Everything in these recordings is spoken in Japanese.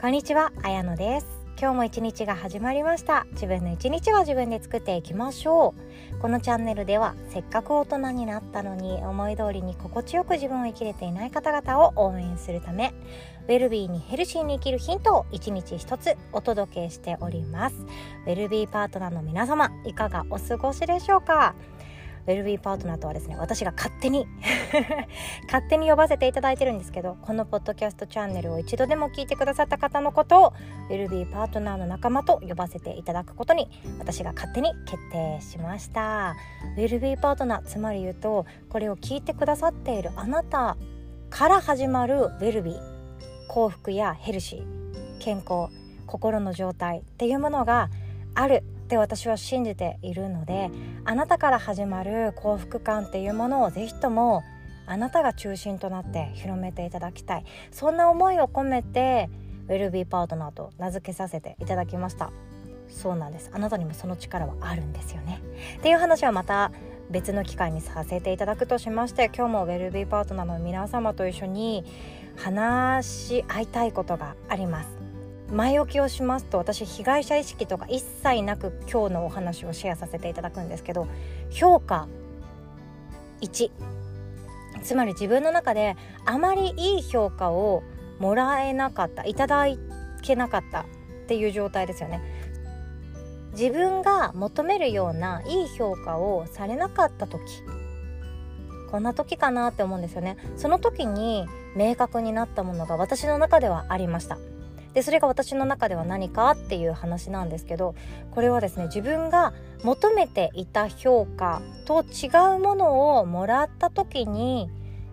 こんにちは、あやのです。今日も一日が始まりました。自分の一日は自分で作っていきましょう。このチャンネルではせっかく大人になったのに思い通りに心地よく自分を生きれていない方々を応援するためウェルビーにヘルシーに生きるヒントを一日一つお届けしております。ウェルビーパートナーの皆様いかがお過ごしでしょうか？ウェルビーパートナーとはですね私が勝手に 勝手に呼ばせていただいてるんですけどこのポッドキャストチャンネルを一度でも聞いてくださった方のことをウェルビーパートナーの仲間と呼ばせていただくことに私が勝手に決定しました。ウェルビーパートナーつまり言うとこれを聞いてくださっているあなたから始まるウェルビー幸福やヘルシー健康心の状態っていうものがある。って私は信じているのであなたから始まる幸福感っていうものをぜひともあなたが中心となって広めていただきたい。そんな思いを込めてウェルビーパートナーと名付けさせていただきました。そうなんです。あなたにもその力はあるんですよね。っていう話はまた別の機会にさせていただくとしまして今日もウェルビーパートナーの皆様と一緒に話し合いたいことがあります。前置きをしますと私被害者意識とか一切なく今日のお話をシェアさせていただくんですけど評価1つまり自分の中であまりいい評価をもらえなかったいただけなかったっていう状態ですよね。自分が求めるようないい評価をされなかった時こんな時かなって思うんですよね。その時に明確になったものが私の中ではありました。でそれが私の中では何かっていう話なんですけどこれはですね自分が求めていた評価と違うものをもらった時に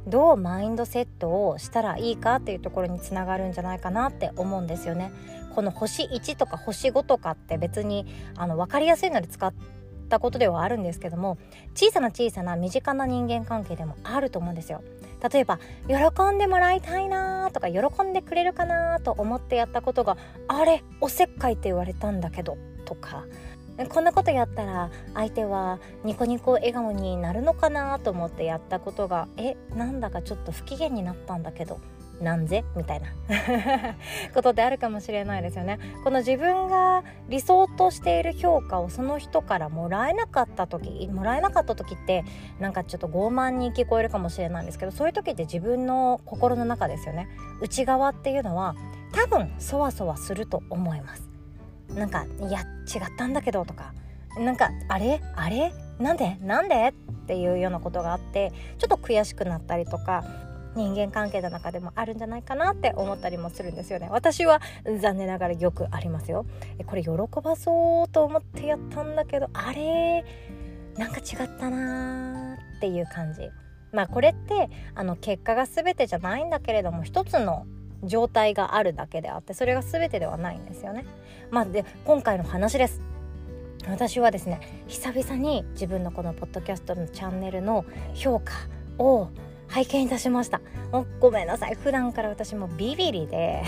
どうマインドセットをしたらいいかっていうところにつながるんじゃないかなって思うんですよね。この星1とか星5とかって別にあの分かりやすいので使ったことではあるんですけども小さな小さな身近な人間関係でもあると思うんですよ。例えば喜んでもらいたいなとか喜んでくれるかなと思ってやったことがあれおせっかいって言われたんだけどとか。こんなことやったら相手はニコニコ笑顔になるのかなと思ってやったことがえなんだかちょっと不機嫌になったんだけど。なんぜ？みたいな。ことであるかもしれないですよね。この自分が理想としている評価をその人からもらえなかった時もらえなかった時ってなんかちょっと傲慢に聞こえるかもしれないんですけどそういう時って自分の心の中ですよね。内側っていうのは多分そわそわすると思います。なんかいや違ったんだけどとか。なんかあれ？あれ？なんで？なんで？っていうようなことがあってちょっと悔しくなったりとか人間関係の中でもあるんじゃないかなって思ったりもするんですよね。私は残念ながらよくありますよ。これ喜ばそうと思ってやったんだけどあれ？なんか違ったなーっていう感じ。まあこれってあの結果が全てじゃないんだけれども一つの状態があるだけであってそれが全てではないんですよね。まあで今回の話です。私はですね久々に自分のこのポッドキャストのチャンネルの評価を拝見いたしました。もうごめんなさい。普段から私もビビリで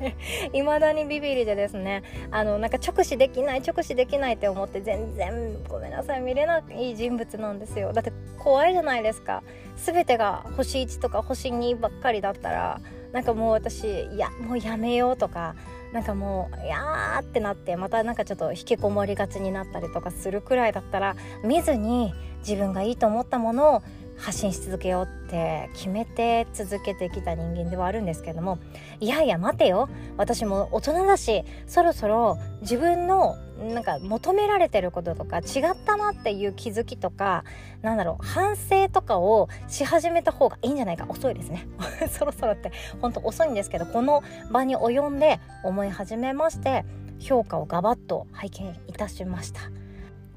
未だにビビリでですね。あのなんか直視できない直視できないって思って全然ごめんなさい見れない人物なんですよ。だって怖いじゃないですか。全てが星1とか星2ばっかりだったらなんかもう私いやもうやめようとかなんかもういやーってなってまたなんかちょっと引きこもりがちになったりとかするくらいだったら見ずに自分がいいと思ったものを発信し続けようって決めて続けてきた人間ではあるんですけどもいやいや待てよ。私も大人だしそろそろ自分のなんか求められてることとか違ったなっていう気づきとかなんだろう反省とかをし始めた方がいいんじゃないか。遅いですね。そろそろって本当遅いんですけどこの場に及んで思い始めまして評価をガバッと拝見いたしました。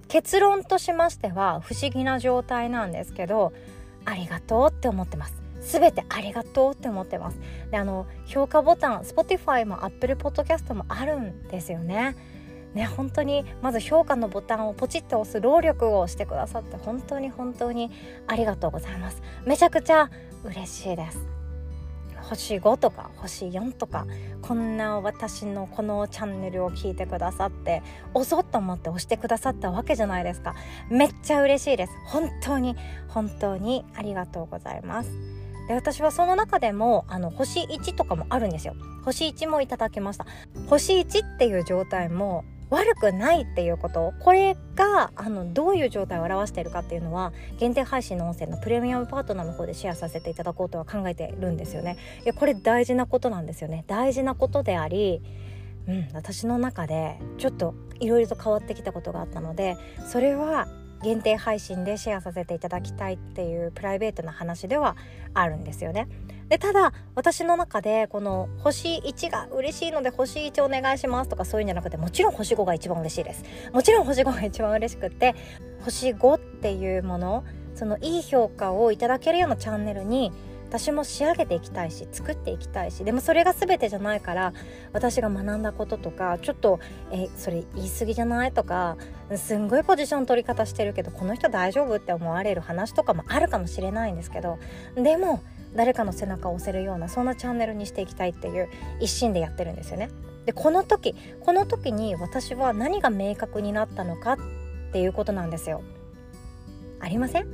結論としましては不思議な状態なんですけどありがとうって思ってます。すべてありがとうって思ってます。であの評価ボタン Spotify も Apple Podcast もあるんですよね。ね本当にまず評価のボタンをポチッと押す労力をしてくださって本当に本当にありがとうございます。めちゃくちゃ嬉しいです。星5とか星4とかこんな私のこのチャンネルを聞いてくださって押そうと思って押してくださったわけじゃないですか。めっちゃ嬉しいです。本当に本当にありがとうございます。で私はその中でもあの星1とかもあるんですよ。星1もいただきました。星1っていう状態も悪くないっていうこと。これがあのどういう状態を表しているかっていうのは限定配信の音声のプレミアムパートナーの方でシェアさせていただこうとは考えてるんですよね。いやこれ大事なことなんですよね。大事なことでありうん、私の中でちょっといろいろと変わってきたことがあったのでそれは限定配信でシェアさせていただきたいっていうプライベートな話ではあるんですよね。でただ私の中でこの星1が嬉しいので星1お願いしますとかそういうんじゃなくてもちろん星5が一番嬉しいです。もちろん星5が一番嬉しくって星5っていうものそのいい評価をいただけるようなチャンネルに私も仕上げていきたいし作っていきたいしでもそれが全てじゃないから私が学んだこととかちょっとえそれ言い過ぎじゃないとかすんごいポジション取り方してるけどこの人大丈夫って思われる話とかもあるかもしれないんですけどでも誰かの背中を押せるようなそんなチャンネルにしていきたいっていう一心でやってるんですよね。でこの時この時に私は何が明確になったのかっていうことなんですよ。ありません？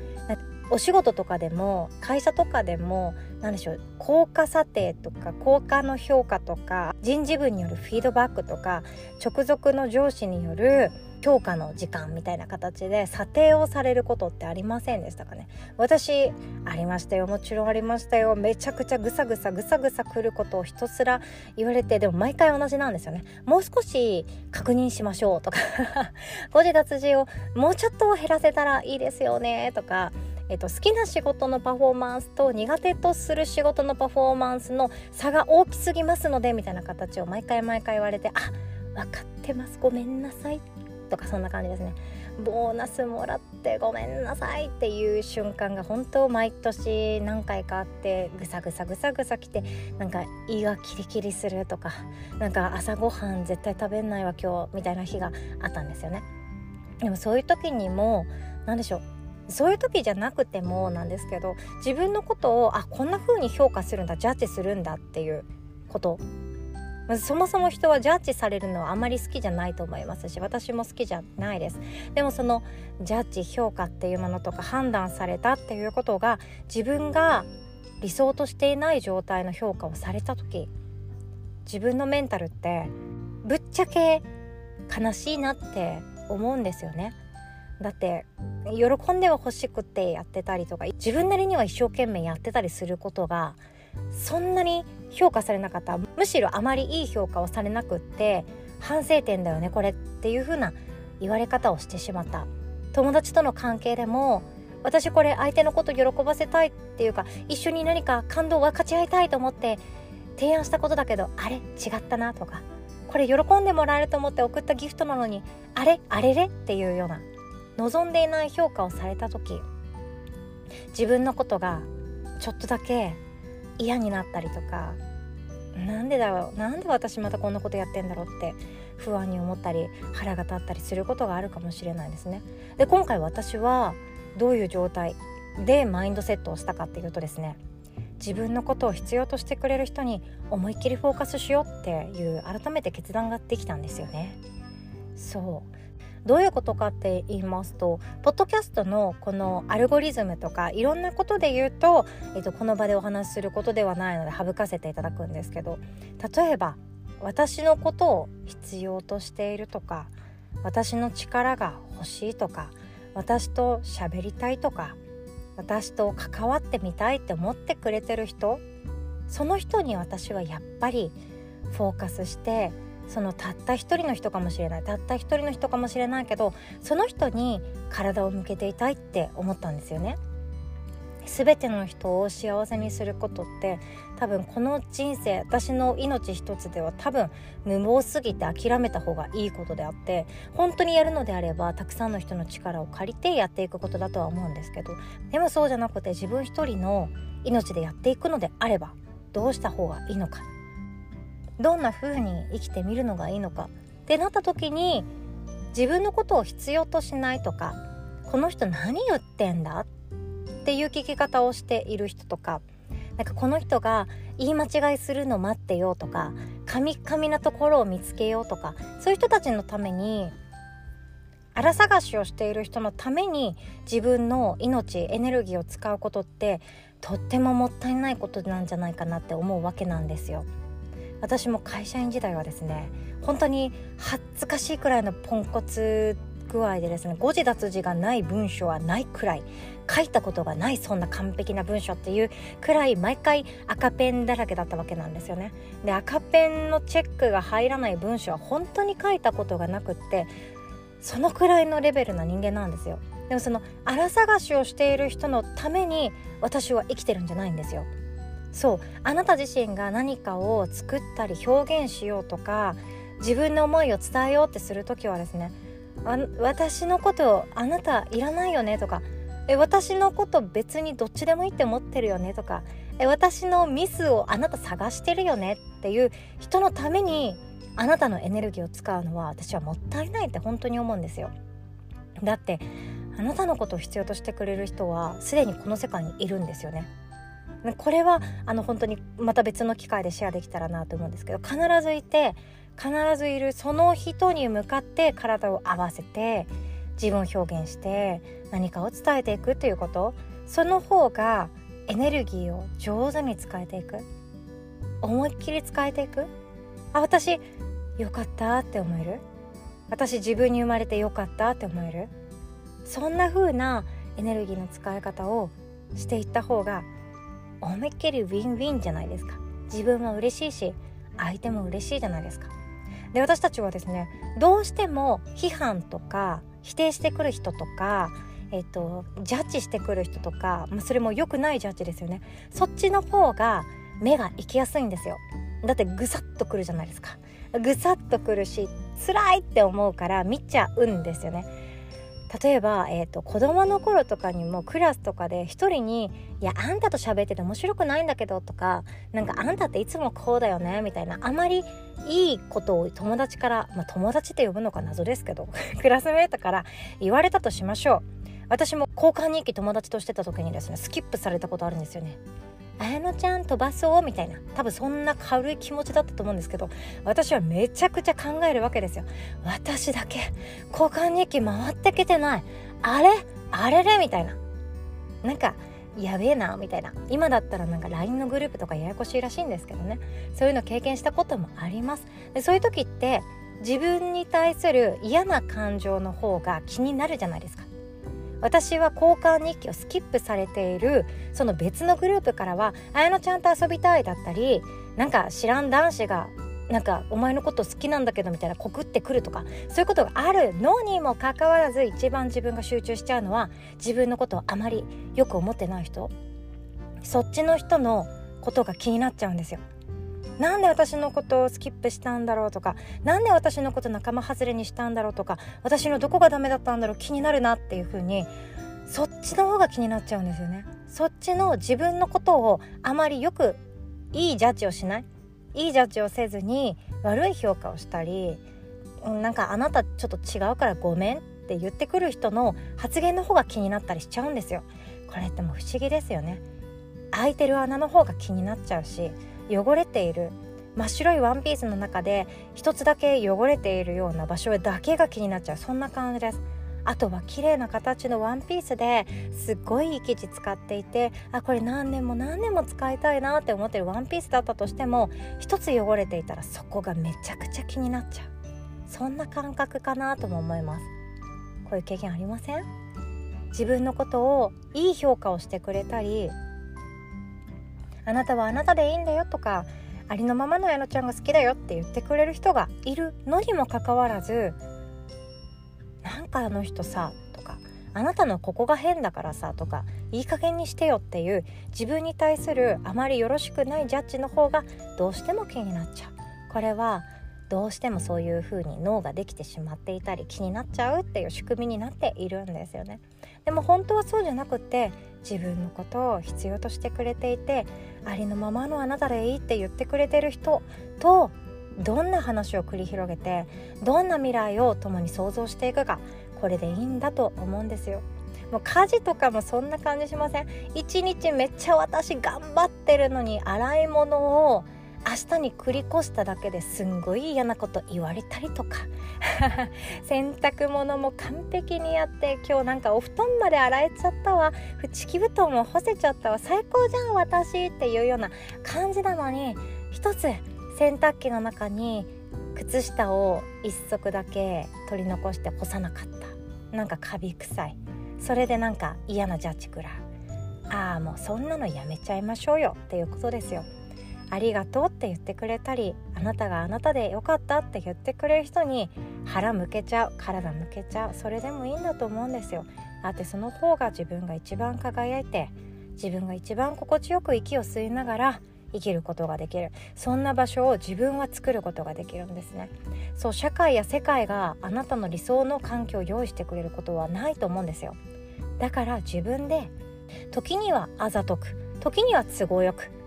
お仕事とかでも会社とかでも何でしょう効果査定とか効果の評価とか人事部によるフィードバックとか直属の上司による評価の時間みたいな形で査定をされることってありませんでしたかね？私ありましたよ。もちろんありましたよ。めちゃくちゃぐさぐさぐさぐさ来ることをひたすら言われてでも毎回同じなんですよね。もう少し確認しましょうとか。誤字脱字をもうちょっと減らせたらいいですよね。とかえっと、好きな仕事のパフォーマンスと苦手とする仕事のパフォーマンスの差が大きすぎますのでみたいな形を毎回毎回言われてあ分かってます。ごめんなさい。とかそんな感じですね。ボーナスもらってごめんなさいっていう瞬間が本当毎年何回かあってぐさぐさぐさぐさ来てなんか胃がキリキリするとかなんか朝ごはん絶対食べないわ今日みたいな日があったんですよね。でもそういう時にも何でしょうそういう時じゃなくてもなんですけど自分のことをあこんな風に評価するんだジャッジするんだっていうことまずそもそも人はジャッジされるのはあまり好きじゃないと思いますし私も好きじゃないです。でもそのジャッジ評価っていうものとか判断されたっていうことが自分が理想としていない状態の評価をされた時自分のメンタルってぶっちゃけ悲しいなって思うんですよね。だって喜んでは欲しくってやってたりとか自分なりには一生懸命やってたりすることがそんなに評価されなかった。むしろあまりいい評価をされなくって反省点だよねこれっていう風な言われ方をしてしまった。友達との関係でも私これ相手のこと喜ばせたいっていうか一緒に何か感動を分かち合いたいと思って提案したことだけどあれ？違ったなとかこれ喜んでもらえると思って送ったギフトなのにあれ？あれれ？っていうような望んでいない評価をされた時自分のことがちょっとだけ嫌になったりとかなんでだろうなんで私またこんなことやってんだろうって不安に思ったり腹が立ったりすることがあるかもしれないですね。で今回私はどういう状態でマインドセットをしたかっていうとですね自分のことを必要としてくれる人に思いっきりフォーカスしようっていう改めて決断ができたんですよね。そうどういうことかって言いますとポッドキャストのこのアルゴリズムとかいろんなことで言うと、えっと、この場でお話しすることではないので省かせていただくんですけど例えば私のことを必要としているとか私の力が欲しいとか私と喋りたいとか私と関わってみたいって思ってくれてる人その人に私はやっぱりフォーカスしてそのたった一人の人かもしれないたった一人の人かもしれないけどその人に体を向けていたいって思ったんですよね。全ての人を幸せにすることって多分この人生私の命一つでは多分無謀すぎて諦めた方がいいことであって本当にやるのであればたくさんの人の力を借りてやっていくことだとは思うんですけどでもそうじゃなくて自分一人の命でやっていくのであればどうした方がいいのかどんな風に生きてみるのがいいのか？ってなった時に自分のことを必要としないとかこの人何言ってんだ？っていう聞き方をしている人とかなんかこの人が言い間違いするの待ってよとかカミカミなところを見つけようとかそういう人たちのために荒探しをしている人のために自分の命エネルギーを使うことってとってももったいないことなんじゃないかなって思うわけなんですよ。私も会社員時代はですね本当に恥ずかしいくらいのポンコツ具合でですね誤字脱字がない文章はないくらい書いたことがないそんな完璧な文章っていうくらい毎回赤ペンだらけだったわけなんですよね。で赤ペンのチェックが入らない文章は本当に書いたことがなくってそのくらいのレベルな人間なんですよ。でもその荒探しをしている人のために私は生きてるんじゃないんですよ。そうあなた自身が何かを作ったり表現しようとか自分の思いを伝えようってする時はですね私のことあなたいらないよねとかえ私のこと別にどっちでもいいって思ってるよねとかえ私のミスをあなた探してるよねっていう人のためにあなたのエネルギーを使うのは私はもったいないって本当に思うんですよ。だってあなたのことを必要としてくれる人はすでにこの世界にいるんですよね。これはあの本当にまた別の機会でシェアできたらなと思うんですけど必ずいて必ずいるその人に向かって体を合わせて自分を表現して何かを伝えていくということ。その方がエネルギーを上手に使えていく。思いっきり使えていく。あ私よかったって思える。私自分に生まれてよかったって思える。そんな風なエネルギーの使い方をしていった方が思いっきりウィンウィンじゃないですか。自分も嬉しいし相手も嬉しいじゃないですか。で私たちはですねどうしても批判とか否定してくる人とかえっと、ジャッジしてくる人とか、まあ、それも良くないジャッジですよね。そっちの方が目が行きやすいんですよ。だってぐさっとくるじゃないですか。ぐさっとくるし辛いって思うから見ちゃうんですよね。例えば、えーと、子供の頃とかにもクラスとかで一人に「いやあんたと喋ってて面白くないんだけど」とか「なんかあんたっていつもこうだよね」みたいなあまりいいことを友達から、まあ、友達って呼ぶのか謎ですけど クラスメートから言われたとしましょう。私も交換日記友達としてた時にですねスキップされたことあるんですよね。綾乃ちゃん飛ばそうみたいな多分そんな軽い気持ちだったと思うんですけど私はめちゃくちゃ考えるわけですよ私だけ交換日記回ってきてないあれ？あれれ？みたいななんかやべえなみたいな。今だったらなんか LINE のグループとかややこしいらしいんですけどね。そういうの経験したこともあります。でそういう時って自分に対する嫌な感情の方が気になるじゃないですか。私は交換日記をスキップされているその別のグループからは「綾乃ちゃんと遊びたい」だったりなんか知らん男子がなんかお前のこと好きなんだけどみたいな告ってくるとかそういうことがあるのにもかかわらず一番自分が集中しちゃうのは自分のことをあまりよく思ってない人そっちの人のことが気になっちゃうんですよ。なんで私のことをスキップしたんだろうとか何で私のこと仲間外れにしたんだろうとか私のどこがダメだったんだろう気になるなっていう風にそっちの方が気になっちゃうんですよね。そっちの自分のことをあまりよくいいジャッジをしない。いいジャッジをせずに悪い評価をしたりなんかあなたちょっと違うからごめんって言ってくる人の発言の方が気になったりしちゃうんですよ。これってもう不思議ですよね。開いてる穴の方が気になっちゃうし汚れている。真っ白いワンピースの中で一つだけ汚れているような場所だけが気になっちゃう。そんな感じです。あとは綺麗な形のワンピースですっごいいい生地使っていてあこれ何年も何年も使いたいなって思ってるワンピースだったとしても一つ汚れていたらそこがめちゃくちゃ気になっちゃう。そんな感覚かなとも思います。こういう経験ありません？自分のことをいい評価をしてくれたりあなたはあなたでいいんだよとかありのままの矢野ちゃんが好きだよって言ってくれる人がいるのにもかかわらずなんかあの人さとかあなたのここが変だからさとかいい加減にしてよっていう自分に対するあまりよろしくないジャッジの方がどうしても気になっちゃう。これはどうしてもそういう風に脳ができてしまっていたり気になっちゃうっていう仕組みになっているんですよね。でも本当はそうじゃなくって自分のことを必要としてくれていてありのままのあなたでいいって言ってくれてる人とどんな話を繰り広げてどんな未来を共に想像していくかこれでいいんだと思うんですよ。もう家事とかもそんな感じしません？一日めっちゃ私頑張ってるのに洗い物を明日に繰り越しただけですんごい嫌なこと言われたりとか。洗濯物も完璧にやって今日なんかお布団まで洗えちゃったわ。敷布団も干せちゃったわ。最高じゃん私っていうような感じなのに。一つ洗濯機の中に靴下を一足だけ取り残して干さなかった。なんかカビ臭い。それでなんか嫌なジャッジ食らう。ああもうそんなのやめちゃいましょうよっていうことですよ。ありがとうって言ってくれたりあなたがあなたでよかったって言ってくれる人に腹向けちゃう体向けちゃうそれでもいいんだと思うんですよ。だってその方が自分が一番輝いて自分が一番心地よく息を吸いながら生きることができる。そんな場所を自分は作ることができるんですね。そう社会や世界があなたの理想の環境を用意してくれることはないと思うんですよ。だから自分で時にはあざとく時には都合よく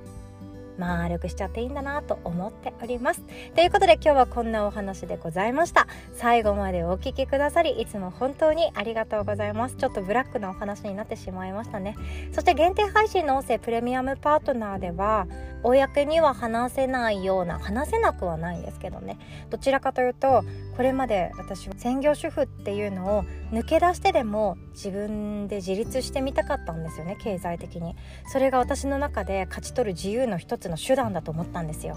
丸くしちゃっていいんだなと思っております。ということで今日はこんなお話でございました。最後までお聴きくださりいつも本当にありがとうございます。ちょっとブラックなお話になってしまいましたね。そして限定配信の音声プレミアムパートナーでは公には話せないような話せなくはないんですけどね。どちらかというとこれまで私は専業主婦っていうのを抜け出してでも自分で自立してみたかったんですよね経済的に。それが私の中で勝ち取る自由の一つの手段だと思ったんですよ。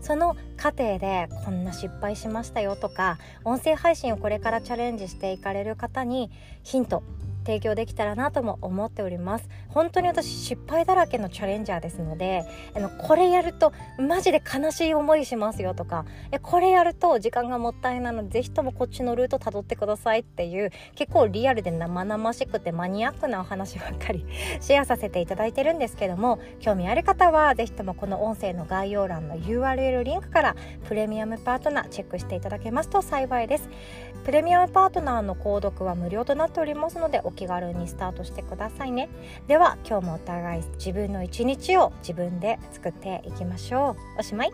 その過程でこんな失敗しましたよとか音声配信をこれからチャレンジしていかれる方にヒント提供できたらなとも思っております。本当に私失敗だらけのチャレンジャーですのであのこれやるとマジで悲しい思いしますよとかこれやると時間がもったいないのでぜひともこっちのルートたどってくださいっていう結構リアルで生々しくてマニアックなお話ばっかり シェアさせていただいてるんですけども興味ある方はぜひともこの音声の概要欄の URL リンクからプレミアムパートナーチェックしていただけますと幸いです。プレミアムパートナーの購読は無料となっておりますのでお気軽にスタートしてくださいね。では今日もお互い自分の一日を自分で作っていきましょう。おしまい。